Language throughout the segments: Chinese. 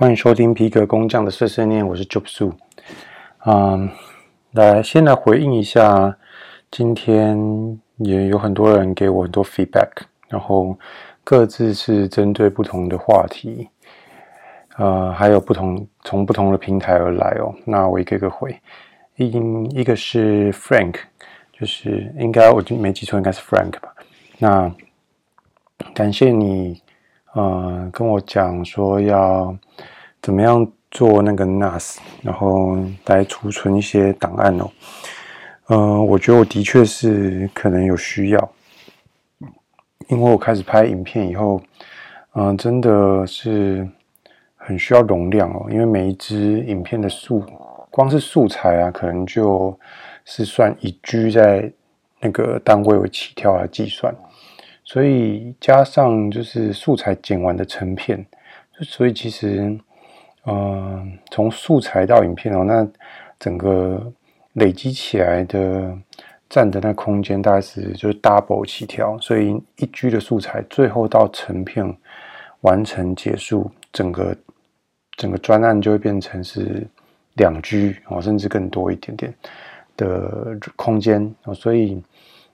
欢迎收听皮革工匠的碎碎念，我是 Job Su。嗯，来先来回应一下，今天也有很多人给我很多 feedback，然后各自是针对不同的话题，呃，还有不同从不同的平台而来哦。那我一个个回，一一个是 Frank，就是应该我没记错，应该是 Frank 吧。那感谢你。呃，跟我讲说要怎么样做那个 NAS，然后来储存一些档案哦。呃，我觉得我的确是可能有需要，因为我开始拍影片以后，嗯、真的是很需要容量哦。因为每一支影片的素，光是素材啊，可能就是算以 G 在那个单位为起跳来计算。所以加上就是素材剪完的成片，所以其实，嗯、从素材到影片哦，那整个累积起来的占的那空间大概是就是 double 起跳，所以一 G 的素材最后到成片完成结束，整个整个专案就会变成是两 G 哦，甚至更多一点点的空间哦，所以。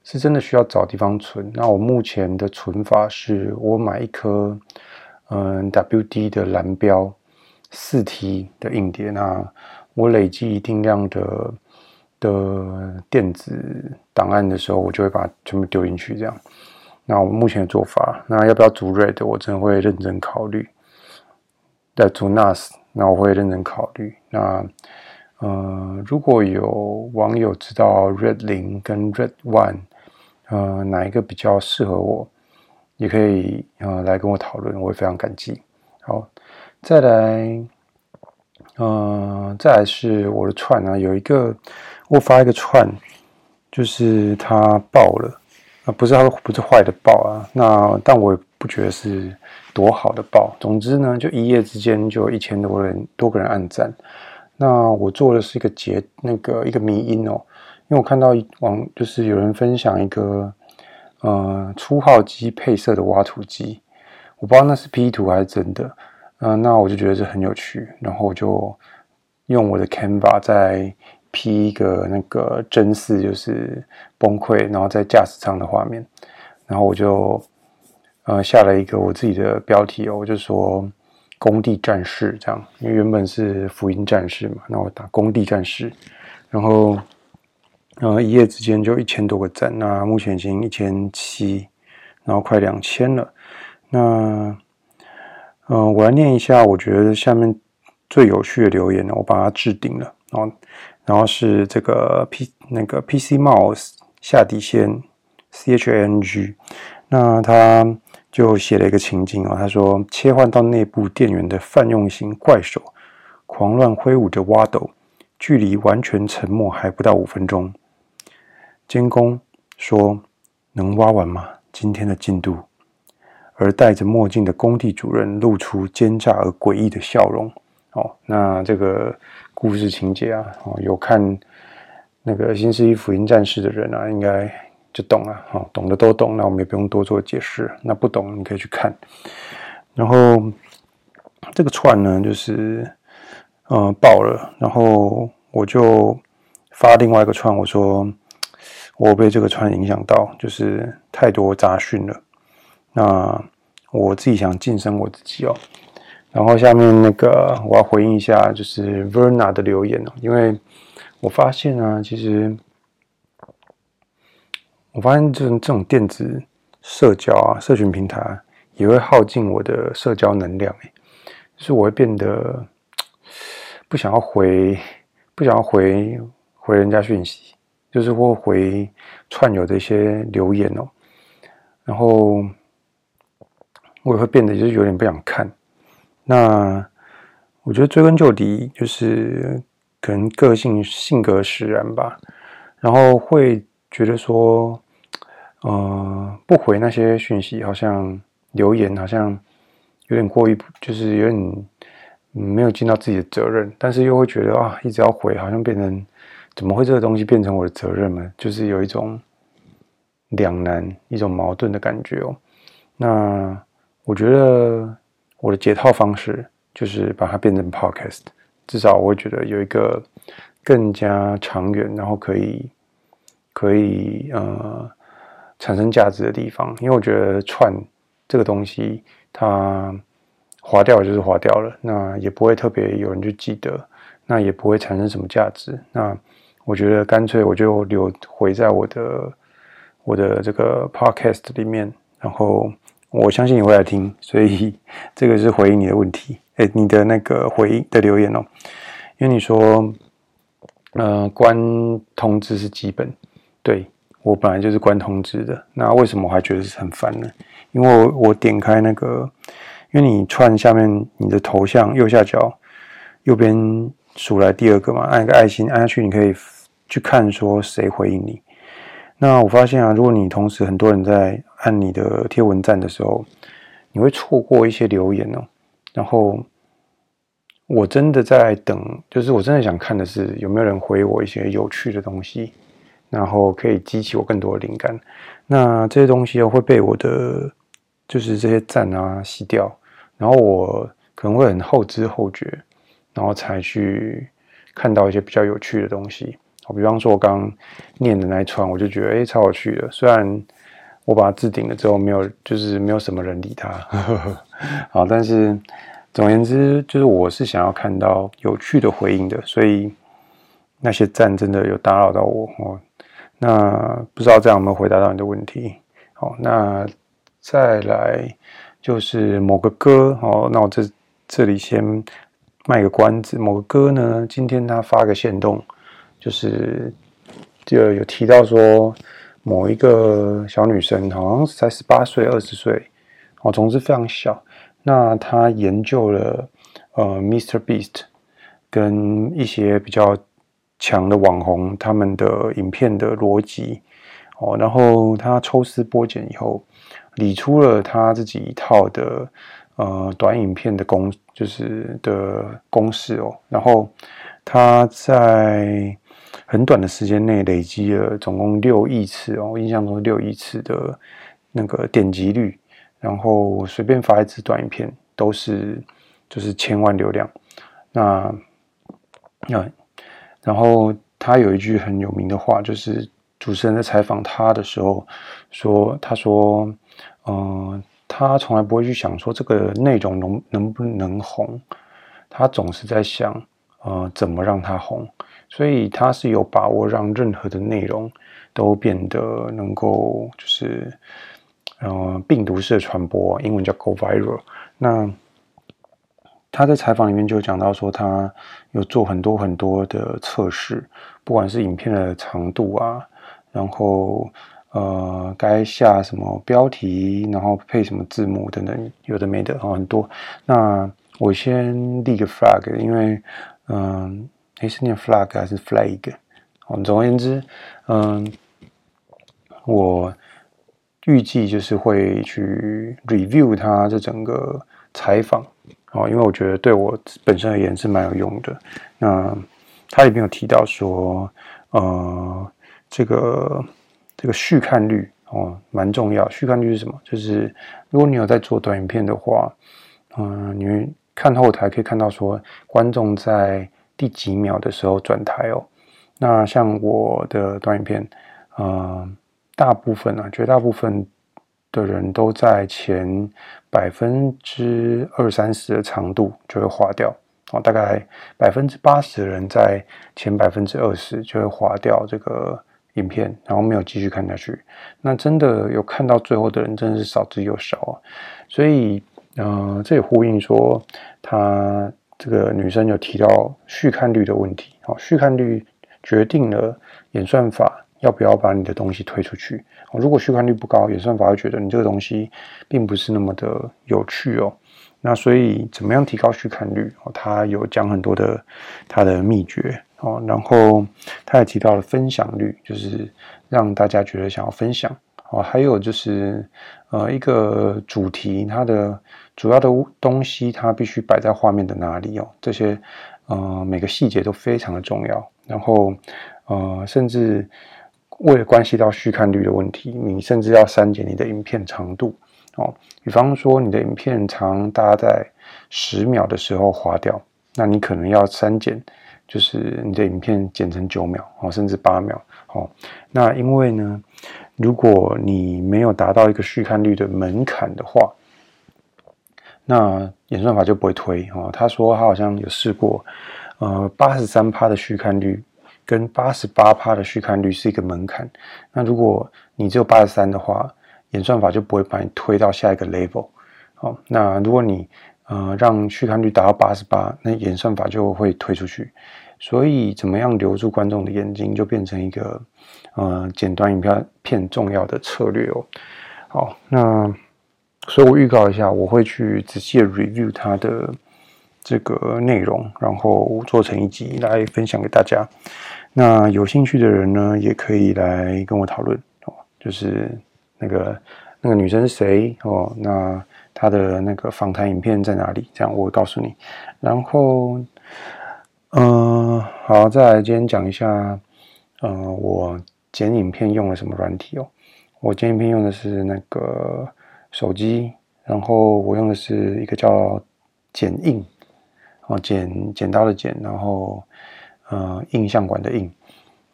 是真的需要找地方存。那我目前的存法是我买一颗嗯 WD 的蓝标四 T 的硬碟。那我累积一定量的的电子档案的时候，我就会把全部丢进去。这样。那我目前的做法，那要不要组 Red，我真的会认真考虑。在组 NAS，那我会认真考虑。那呃，如果有网友知道 Red 零跟 Red one。呃，哪一个比较适合我，也可以呃来跟我讨论，我也非常感激。好，再来，呃，再来是我的串啊，有一个我发一个串，就是它爆了啊，不是它不是坏的爆啊，那但我也不觉得是多好的爆。总之呢，就一夜之间就一千多人多个人按赞。那我做的是一个截那个一个迷因哦。因为我看到网就是有人分享一个呃初号机配色的挖土机，我不知道那是 P 图还是真的，嗯、呃，那我就觉得这很有趣，然后我就用我的 Canva 再 P 一个那个真实就是崩溃，然后在驾驶舱的画面，然后我就呃下了一个我自己的标题哦，我就说工地战士这样，因为原本是福音战士嘛，那我打工地战士，然后。然后一夜之间就一千多个赞，那目前已经一千七，然后快两千了。那，嗯、我来念一下，我觉得下面最有趣的留言呢，我把它置顶了。然后，然后是这个 P 那个 PC Mouse 下底线 C H A N G，那他就写了一个情境啊，他说切换到内部电源的泛用型怪手，狂乱挥舞着挖斗，距离完全沉默还不到五分钟。监工说：“能挖完吗？今天的进度。”而戴着墨镜的工地主任露出奸诈而诡异的笑容。哦，那这个故事情节啊，哦，有看那个《新世纪福音战士》的人啊，应该就懂了。哦，懂的都懂，那我们也不用多做解释。那不懂，你可以去看。然后这个串呢，就是嗯爆了，然后我就发另外一个串，我说。我被这个串影响到，就是太多杂讯了。那我自己想晋升我自己哦。然后下面那个我要回应一下，就是 Verna 的留言哦，因为我发现呢，其实我发现这种这种电子社交啊，社群平台，也会耗尽我的社交能量。诶，就是我会变得不想要回，不想要回回人家讯息。就是会回串友的一些留言哦，然后我也会变得就是有点不想看。那我觉得追根究底，就是可能个性性格使然吧。然后会觉得说，呃，不回那些讯息，好像留言好像有点过于，就是有点没有尽到自己的责任。但是又会觉得啊，一直要回，好像变成。怎么会这个东西变成我的责任呢？就是有一种两难、一种矛盾的感觉哦。那我觉得我的解套方式就是把它变成 podcast，至少我会觉得有一个更加长远，然后可以可以呃产生价值的地方。因为我觉得串这个东西，它划掉就是划掉了，那也不会特别有人去记得，那也不会产生什么价值。那我觉得干脆我就留回在我的我的这个 podcast 里面，然后我相信你会来听，所以 这个是回应你的问题，诶，你的那个回应的留言哦，因为你说，呃，关通知是基本，对，我本来就是关通知的，那为什么我还觉得是很烦呢？因为我我点开那个，因为你串下面你的头像右下角右边数来第二个嘛，按一个爱心按下去，你可以。去看说谁回应你，那我发现啊，如果你同时很多人在按你的贴文赞的时候，你会错过一些留言哦。然后我真的在等，就是我真的想看的是有没有人回我一些有趣的东西，然后可以激起我更多的灵感。那这些东西又会被我的就是这些赞啊洗掉，然后我可能会很后知后觉，然后才去看到一些比较有趣的东西。好，比方说，我刚念的那一串，我就觉得哎，超有趣的。虽然我把它置顶了之后，没有，就是没有什么人理它。好，但是总而言之，就是我是想要看到有趣的回应的，所以那些赞真的有打扰到我哦。那不知道这样有没有回答到你的问题？好，那再来就是某个歌。好，那我这这里先卖个关子。某个歌呢，今天他发个限动。就是就有提到说，某一个小女生好像才十八岁、二十岁，哦，总之非常小。那她研究了呃，Mr. Beast 跟一些比较强的网红他们的影片的逻辑哦，然后她抽丝剥茧以后，理出了她自己一套的呃短影片的公就是的公式哦，然后她在。很短的时间内累积了总共六亿次哦，我印象中是六亿次的那个点击率，然后随便发一支短影片都是就是千万流量。那那然后他有一句很有名的话，就是主持人在采访他的时候说：“他说，嗯、他从来不会去想说这个内容能能不能红，他总是在想，呃，怎么让它红。”所以他是有把握让任何的内容都变得能够就是，呃，病毒式的传播，英文叫 go viral。那他在采访里面就讲到说，他有做很多很多的测试，不管是影片的长度啊，然后呃，该下什么标题，然后配什么字幕等等，有的没的很多。那我先立个 flag，因为嗯。呃诶，是念 flag 还是 flag？哦，总而言之，嗯，我预计就是会去 review 它这整个采访，哦，因为我觉得对我本身而言是蛮有用的。那他里面有提到说，呃，这个这个续看率哦蛮重要。续看率是什么？就是如果你有在做短影片的话，嗯、你看后台可以看到说观众在。第几秒的时候转台哦？那像我的短影片，呃，大部分啊，绝大部分的人都在前百分之二三十的长度就会划掉哦，大概百分之八十的人在前百分之二十就会划掉这个影片，然后没有继续看下去。那真的有看到最后的人真的是少之又少啊，所以，呃，这也呼应说他。这个女生有提到续看率的问题，好，续看率决定了演算法要不要把你的东西推出去。哦如果续看率不高，演算法会觉得你这个东西并不是那么的有趣哦。那所以怎么样提高续看率？哦，他有讲很多的他的秘诀哦。然后他也提到了分享率，就是让大家觉得想要分享哦。还有就是呃一个主题它的。主要的东西，它必须摆在画面的哪里哦？这些，呃，每个细节都非常的重要。然后，呃，甚至为了关系到续看率的问题，你甚至要删减你的影片长度哦。比方说，你的影片长，大家在十秒的时候划掉，那你可能要删减，就是你的影片剪成九秒哦，甚至八秒哦。那因为呢，如果你没有达到一个续看率的门槛的话，那演算法就不会推哦。他说他好像有试过，呃，八十三趴的续看率跟八十八趴的续看率是一个门槛。那如果你只有八十三的话，演算法就不会把你推到下一个 level。好，那如果你呃让续看率达到八十八，那演算法就会推出去。所以怎么样留住观众的眼睛，就变成一个呃剪短影片片重要的策略哦。好，那。所以我预告一下，我会去仔细的 review 它的这个内容，然后做成一集来分享给大家。那有兴趣的人呢，也可以来跟我讨论哦，就是那个那个女生是谁哦？那她的那个访谈影片在哪里？这样我告诉你。然后，好，再来今天讲一下，嗯、呃，我剪影片用了什么软体哦？我剪影片用的是那个。手机，然后我用的是一个叫剪映，哦，剪剪刀的剪，然后呃，印象馆的映。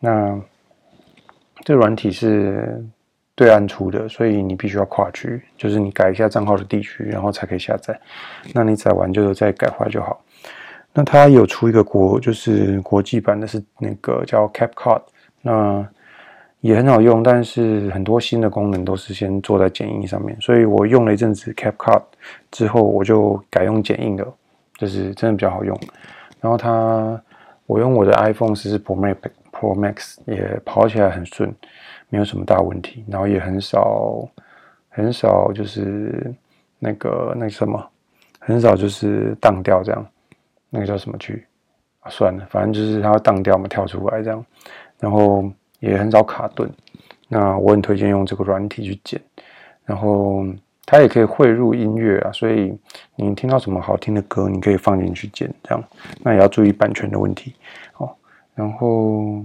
那这软体是对岸出的，所以你必须要跨区，就是你改一下账号的地区，然后才可以下载。那你载完就再改回来就好。那它有出一个国，就是国际版的，是那个叫 CapCut。那也很好用，但是很多新的功能都是先做在剪映上面，所以我用了一阵子 CapCut 之后，我就改用剪映的，就是真的比较好用。然后它，我用我的 iPhone 14 Pro Max Pro Max 也跑起来很顺，没有什么大问题。然后也很少很少就是那个那什么，很少就是当掉这样，那个叫什么剧？算了，反正就是它会荡掉嘛，跳出来这样，然后。也很少卡顿，那我很推荐用这个软体去剪，然后它也可以汇入音乐啊，所以你听到什么好听的歌，你可以放进去剪，这样，那也要注意版权的问题哦。然后，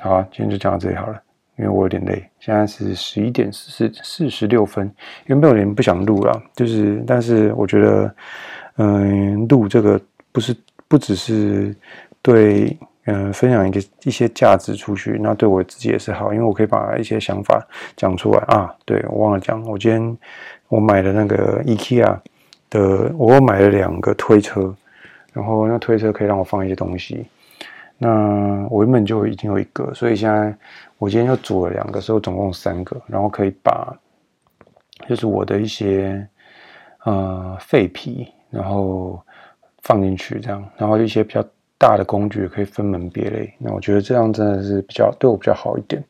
好啊，今天就讲到这里好了，因为我有点累，现在是十一点四四十六分，原本有点不想录了，就是，但是我觉得，嗯，录这个不是不只是对。嗯，分享一个一些价值出去，那对我自己也是好，因为我可以把一些想法讲出来啊。对，我忘了讲，我今天我买的那个 IKEA 的，我买了两个推车，然后那推车可以让我放一些东西。那我原本就已经有一个，所以现在我今天又组了两个，所以总共三个，然后可以把就是我的一些呃废皮，然后放进去这样，然后一些比较。大的工具也可以分门别类，那我觉得这样真的是比较对我比较好一点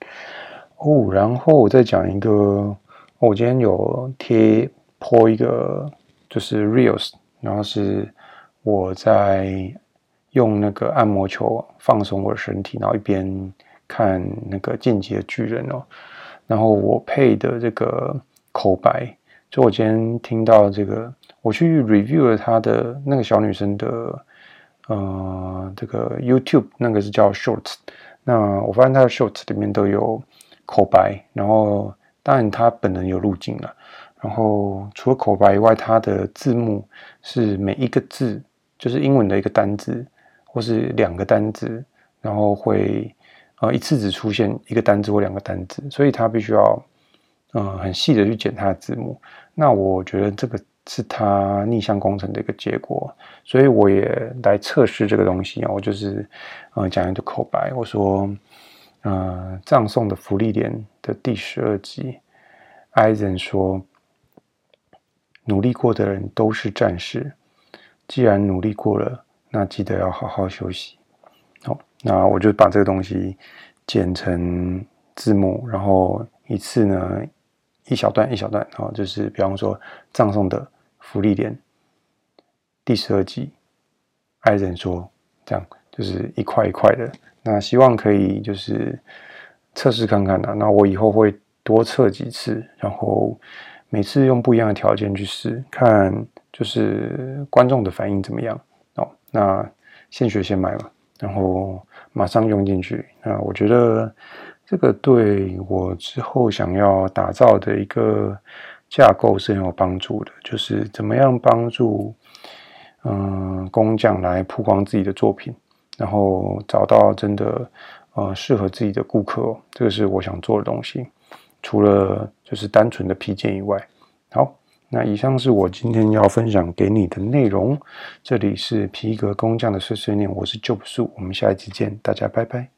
哦。然后我再讲一个，我今天有贴 po 一个就是 reels，然后是我在用那个按摩球放松我的身体，然后一边看那个进击的巨人哦。然后我配的这个口白，就我今天听到这个，我去 review 了他的那个小女生的。呃，这个 YouTube 那个是叫 Short，那我发现他的 Short 里面都有口白，然后当然他本人有录镜了，然后除了口白以外，他的字幕是每一个字就是英文的一个单字或是两个单字，然后会呃一次只出现一个单字或两个单字，所以他必须要呃很细的去剪他的字幕。那我觉得这个。是他逆向工程的一个结果，所以我也来测试这个东西啊。我就是呃讲一个口白，我说，呃，葬送的福利莲的第十二集，艾森说，努力过的人都是战士，既然努力过了，那记得要好好休息。好，那我就把这个东西剪成字幕，然后一次呢一小段一小段，然后就是比方说葬送的。福利点第十二集，爱人说：“这样就是一块一块的。那希望可以就是测试看看啊。那我以后会多测几次，然后每次用不一样的条件去试，看就是观众的反应怎么样哦。那现学现卖嘛，然后马上用进去。那我觉得这个对我之后想要打造的一个。”架构是很有帮助的，就是怎么样帮助嗯工匠来曝光自己的作品，然后找到真的呃适合自己的顾客，这个是我想做的东西。除了就是单纯的批件以外，好，那以上是我今天要分享给你的内容。这里是皮革工匠的碎碎念，我是 Job Su，我们下一期见，大家拜拜。